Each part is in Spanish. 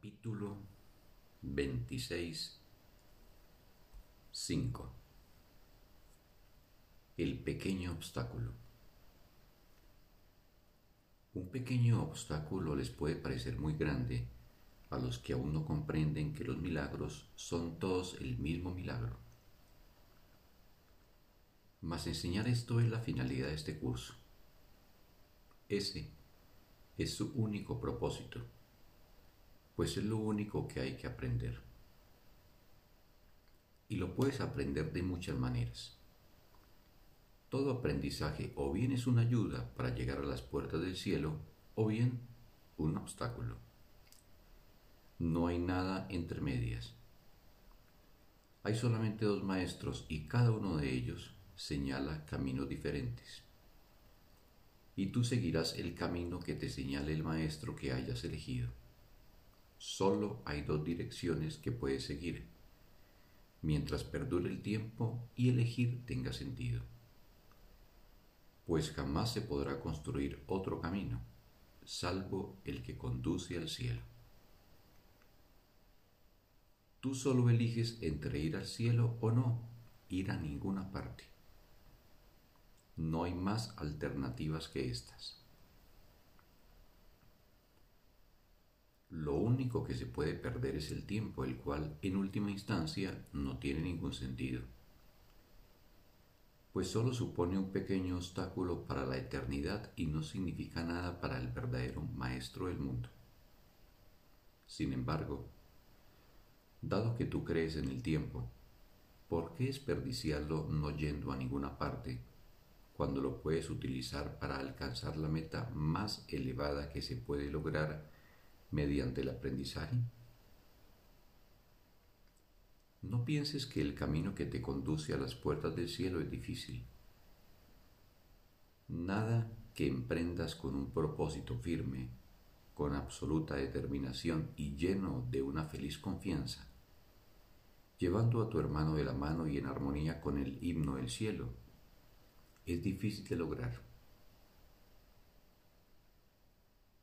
Capítulo 26 5 El pequeño obstáculo Un pequeño obstáculo les puede parecer muy grande a los que aún no comprenden que los milagros son todos el mismo milagro. Mas enseñar esto es la finalidad de este curso. Ese es su único propósito pues es lo único que hay que aprender. Y lo puedes aprender de muchas maneras. Todo aprendizaje o bien es una ayuda para llegar a las puertas del cielo o bien un obstáculo. No hay nada entre medias. Hay solamente dos maestros y cada uno de ellos señala caminos diferentes. Y tú seguirás el camino que te señale el maestro que hayas elegido. Solo hay dos direcciones que puedes seguir, mientras perdure el tiempo y elegir tenga sentido. Pues jamás se podrá construir otro camino, salvo el que conduce al cielo. Tú solo eliges entre ir al cielo o no, ir a ninguna parte. No hay más alternativas que estas. Lo único que se puede perder es el tiempo, el cual en última instancia no tiene ningún sentido, pues solo supone un pequeño obstáculo para la eternidad y no significa nada para el verdadero Maestro del mundo. Sin embargo, dado que tú crees en el tiempo, ¿por qué desperdiciarlo no yendo a ninguna parte cuando lo puedes utilizar para alcanzar la meta más elevada que se puede lograr mediante el aprendizaje? No pienses que el camino que te conduce a las puertas del cielo es difícil. Nada que emprendas con un propósito firme, con absoluta determinación y lleno de una feliz confianza, llevando a tu hermano de la mano y en armonía con el himno del cielo, es difícil de lograr.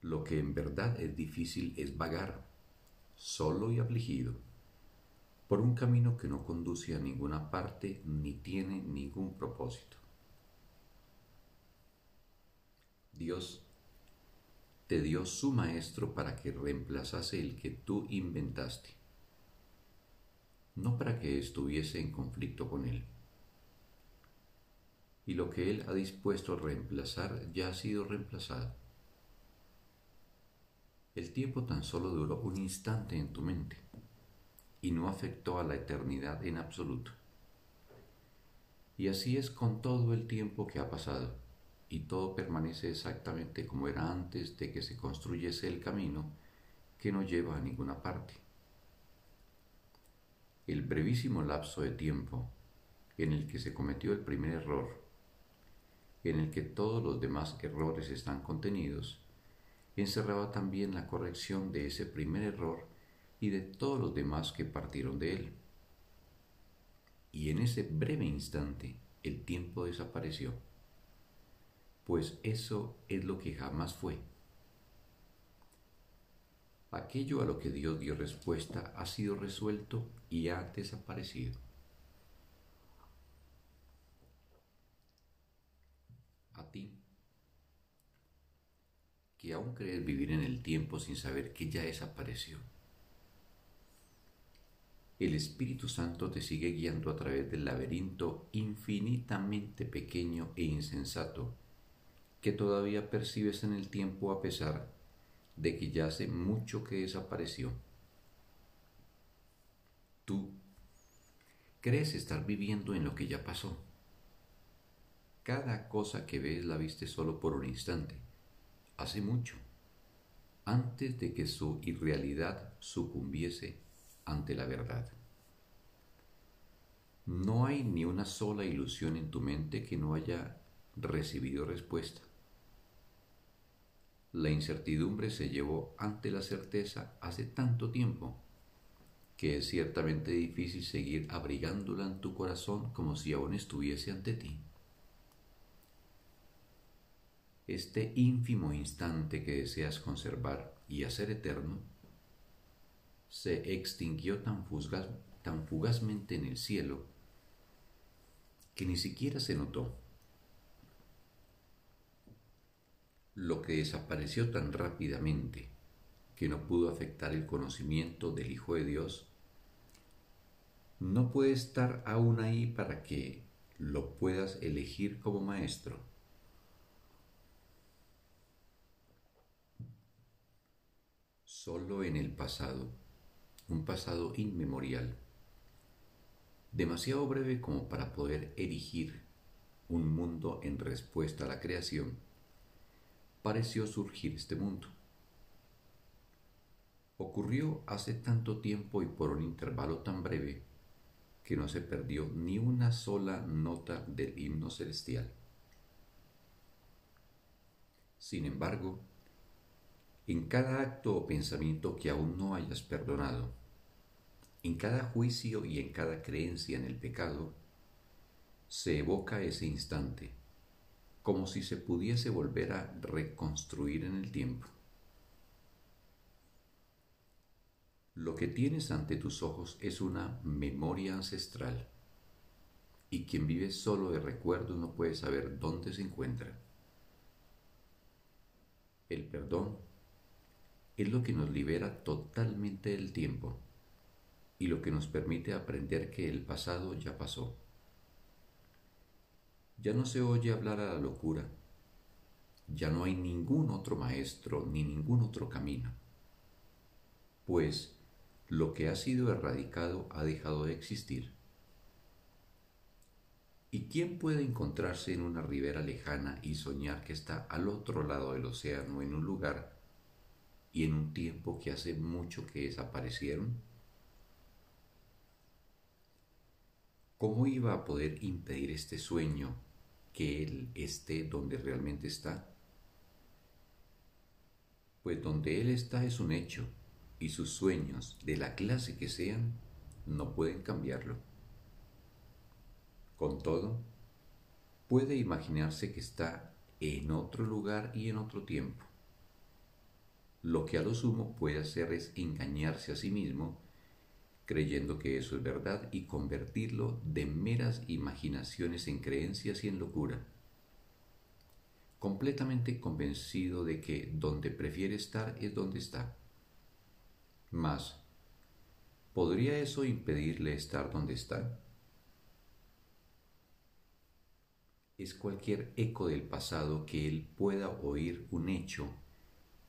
Lo que en verdad es difícil es vagar, solo y afligido, por un camino que no conduce a ninguna parte ni tiene ningún propósito. Dios te dio su maestro para que reemplazase el que tú inventaste, no para que estuviese en conflicto con él. Y lo que él ha dispuesto a reemplazar ya ha sido reemplazado el tiempo tan solo duró un instante en tu mente y no afectó a la eternidad en absoluto. Y así es con todo el tiempo que ha pasado, y todo permanece exactamente como era antes de que se construyese el camino que no lleva a ninguna parte. El brevísimo lapso de tiempo en el que se cometió el primer error, en el que todos los demás errores están contenidos, encerraba también la corrección de ese primer error y de todos los demás que partieron de él. Y en ese breve instante el tiempo desapareció, pues eso es lo que jamás fue. Aquello a lo que Dios dio respuesta ha sido resuelto y ha desaparecido. A ti que aún crees vivir en el tiempo sin saber que ya desapareció. El Espíritu Santo te sigue guiando a través del laberinto infinitamente pequeño e insensato que todavía percibes en el tiempo a pesar de que ya hace mucho que desapareció. Tú crees estar viviendo en lo que ya pasó. Cada cosa que ves la viste solo por un instante hace mucho, antes de que su irrealidad sucumbiese ante la verdad. No hay ni una sola ilusión en tu mente que no haya recibido respuesta. La incertidumbre se llevó ante la certeza hace tanto tiempo que es ciertamente difícil seguir abrigándola en tu corazón como si aún estuviese ante ti este ínfimo instante que deseas conservar y hacer eterno, se extinguió tan, fugazmente en el cielo que ni siquiera se notó. Lo que desapareció tan rápidamente que no pudo afectar el conocimiento del Hijo de Dios, no puede estar aún ahí para que lo puedas elegir como maestro. Solo en el pasado, un pasado inmemorial, demasiado breve como para poder erigir un mundo en respuesta a la creación, pareció surgir este mundo ocurrió hace tanto tiempo y por un intervalo tan breve que no se perdió ni una sola nota del himno celestial. Sin embargo, en cada acto o pensamiento que aún no hayas perdonado, en cada juicio y en cada creencia en el pecado, se evoca ese instante, como si se pudiese volver a reconstruir en el tiempo. Lo que tienes ante tus ojos es una memoria ancestral y quien vive solo de recuerdo no puede saber dónde se encuentra. El perdón es lo que nos libera totalmente del tiempo y lo que nos permite aprender que el pasado ya pasó. Ya no se oye hablar a la locura, ya no hay ningún otro maestro ni ningún otro camino, pues lo que ha sido erradicado ha dejado de existir. ¿Y quién puede encontrarse en una ribera lejana y soñar que está al otro lado del océano en un lugar y en un tiempo que hace mucho que desaparecieron? ¿Cómo iba a poder impedir este sueño que Él esté donde realmente está? Pues donde Él está es un hecho y sus sueños, de la clase que sean, no pueden cambiarlo. Con todo, puede imaginarse que está en otro lugar y en otro tiempo. Lo que a lo sumo puede hacer es engañarse a sí mismo, creyendo que eso es verdad y convertirlo de meras imaginaciones en creencias y en locura. Completamente convencido de que donde prefiere estar es donde está mas, ¿podría eso impedirle estar donde está? Es cualquier eco del pasado que él pueda oír un hecho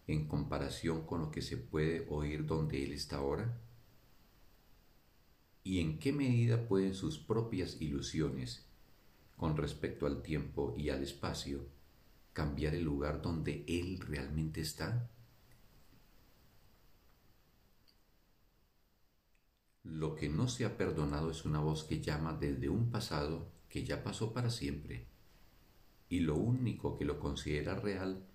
en comparación con lo que se puede oír donde él está ahora? ¿Y en qué medida pueden sus propias ilusiones con respecto al tiempo y al espacio cambiar el lugar donde él realmente está? Lo que no se ha perdonado es una voz que llama desde un pasado que ya pasó para siempre. Y lo único que lo considera real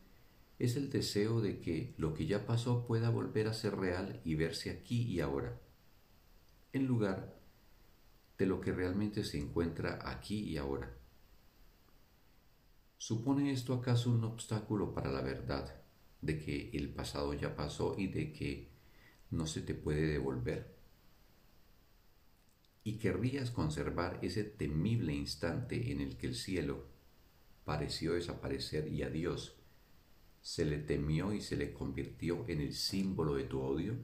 es el deseo de que lo que ya pasó pueda volver a ser real y verse aquí y ahora, en lugar de lo que realmente se encuentra aquí y ahora. ¿Supone esto acaso un obstáculo para la verdad de que el pasado ya pasó y de que no se te puede devolver? y querrías conservar ese temible instante en el que el cielo pareció desaparecer y a Dios se le temió y se le convirtió en el símbolo de tu odio?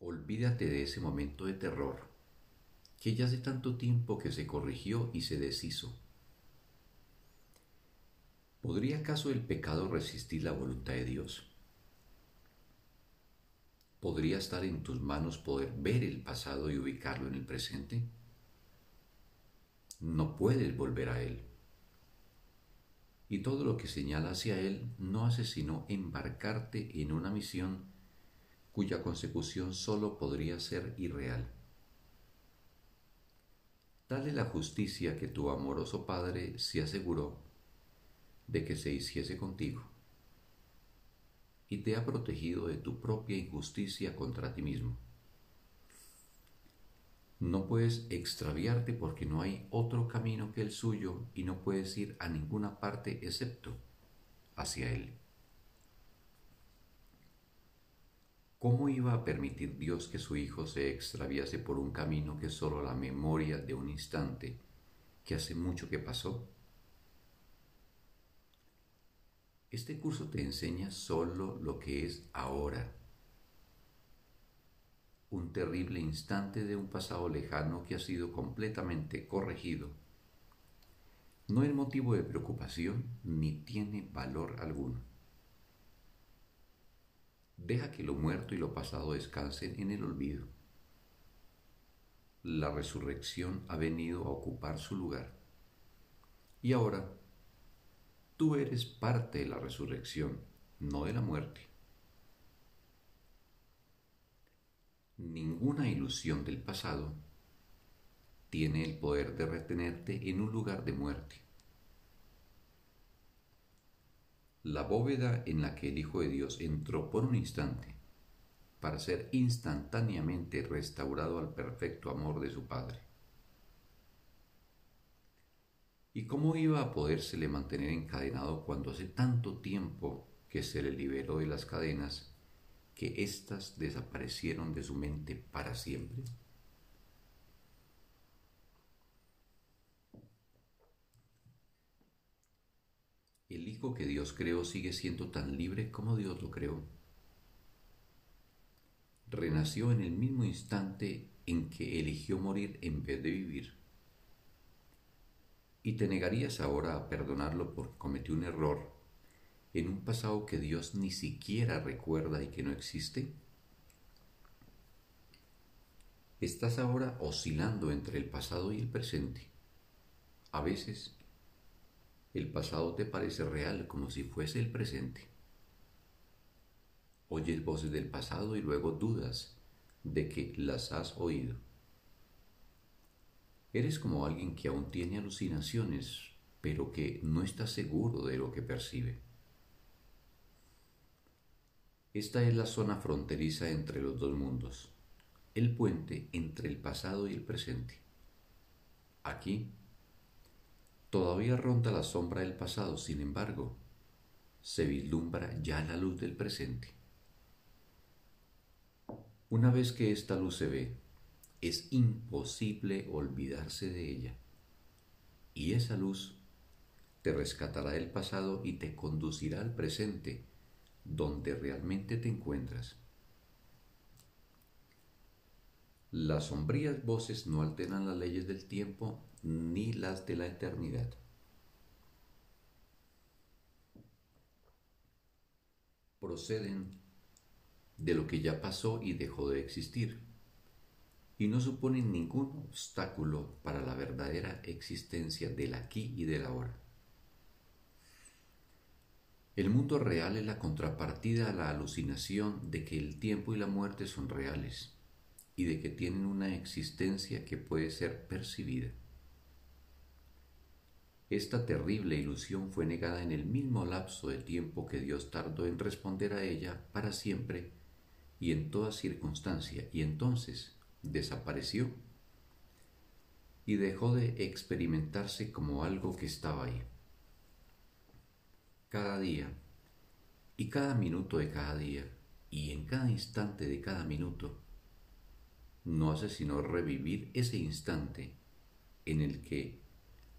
Olvídate de ese momento de terror, que ya hace tanto tiempo que se corrigió y se deshizo. ¿Podría acaso el pecado resistir la voluntad de Dios? ¿Podría estar en tus manos poder ver el pasado y ubicarlo en el presente? No puedes volver a él. Y todo lo que señala hacia él no hace sino embarcarte en una misión cuya consecución sólo podría ser irreal. Dale la justicia que tu amoroso Padre se aseguró de que se hiciese contigo y te ha protegido de tu propia injusticia contra ti mismo. No puedes extraviarte porque no hay otro camino que el suyo y no puedes ir a ninguna parte excepto hacia Él. ¿Cómo iba a permitir Dios que su Hijo se extraviase por un camino que solo la memoria de un instante que hace mucho que pasó? Este curso te enseña solo lo que es ahora, un terrible instante de un pasado lejano que ha sido completamente corregido. No es motivo de preocupación ni tiene valor alguno. Deja que lo muerto y lo pasado descansen en el olvido. La resurrección ha venido a ocupar su lugar. Y ahora, tú eres parte de la resurrección, no de la muerte. Ninguna ilusión del pasado tiene el poder de retenerte en un lugar de muerte. La bóveda en la que el Hijo de Dios entró por un instante para ser instantáneamente restaurado al perfecto amor de su Padre. ¿Y cómo iba a podérsele mantener encadenado cuando hace tanto tiempo que se le liberó de las cadenas que éstas desaparecieron de su mente para siempre? El Hijo que Dios creó sigue siendo tan libre como Dios lo creó. Renació en el mismo instante en que eligió morir en vez de vivir. ¿Y te negarías ahora a perdonarlo porque cometió un error en un pasado que Dios ni siquiera recuerda y que no existe? Estás ahora oscilando entre el pasado y el presente. A veces el pasado te parece real como si fuese el presente. Oyes voces del pasado y luego dudas de que las has oído. Eres como alguien que aún tiene alucinaciones, pero que no está seguro de lo que percibe. Esta es la zona fronteriza entre los dos mundos, el puente entre el pasado y el presente. Aquí Todavía ronda la sombra del pasado, sin embargo, se vislumbra ya la luz del presente. Una vez que esta luz se ve, es imposible olvidarse de ella. Y esa luz te rescatará del pasado y te conducirá al presente, donde realmente te encuentras. Las sombrías voces no alteran las leyes del tiempo ni las de la eternidad. Proceden de lo que ya pasó y dejó de existir, y no suponen ningún obstáculo para la verdadera existencia del aquí y del ahora. El mundo real es la contrapartida a la alucinación de que el tiempo y la muerte son reales y de que tienen una existencia que puede ser percibida. Esta terrible ilusión fue negada en el mismo lapso de tiempo que Dios tardó en responder a ella para siempre y en toda circunstancia, y entonces desapareció y dejó de experimentarse como algo que estaba ahí. Cada día, y cada minuto de cada día, y en cada instante de cada minuto, no hace sino revivir ese instante en el que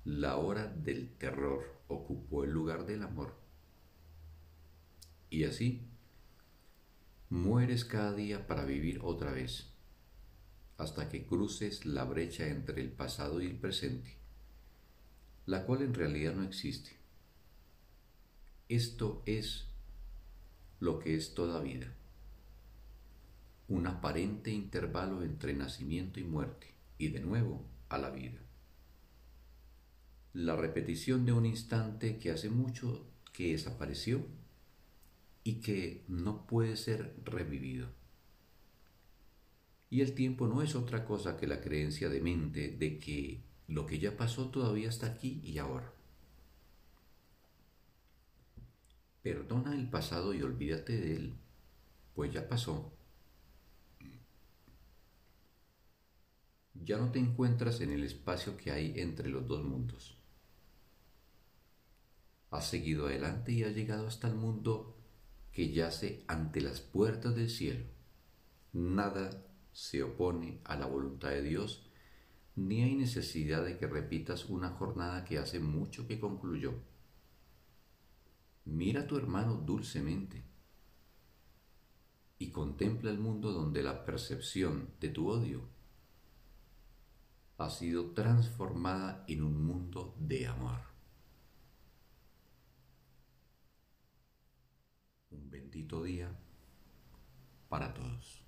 la hora del terror ocupó el lugar del amor. Y así, mueres cada día para vivir otra vez, hasta que cruces la brecha entre el pasado y el presente, la cual en realidad no existe. Esto es lo que es toda vida un aparente intervalo entre nacimiento y muerte, y de nuevo a la vida. La repetición de un instante que hace mucho que desapareció y que no puede ser revivido. Y el tiempo no es otra cosa que la creencia de mente de que lo que ya pasó todavía está aquí y ahora. Perdona el pasado y olvídate de él, pues ya pasó ya no te encuentras en el espacio que hay entre los dos mundos. Has seguido adelante y has llegado hasta el mundo que yace ante las puertas del cielo. Nada se opone a la voluntad de Dios, ni hay necesidad de que repitas una jornada que hace mucho que concluyó. Mira a tu hermano dulcemente y contempla el mundo donde la percepción de tu odio ha sido transformada en un mundo de amor. Un bendito día para todos.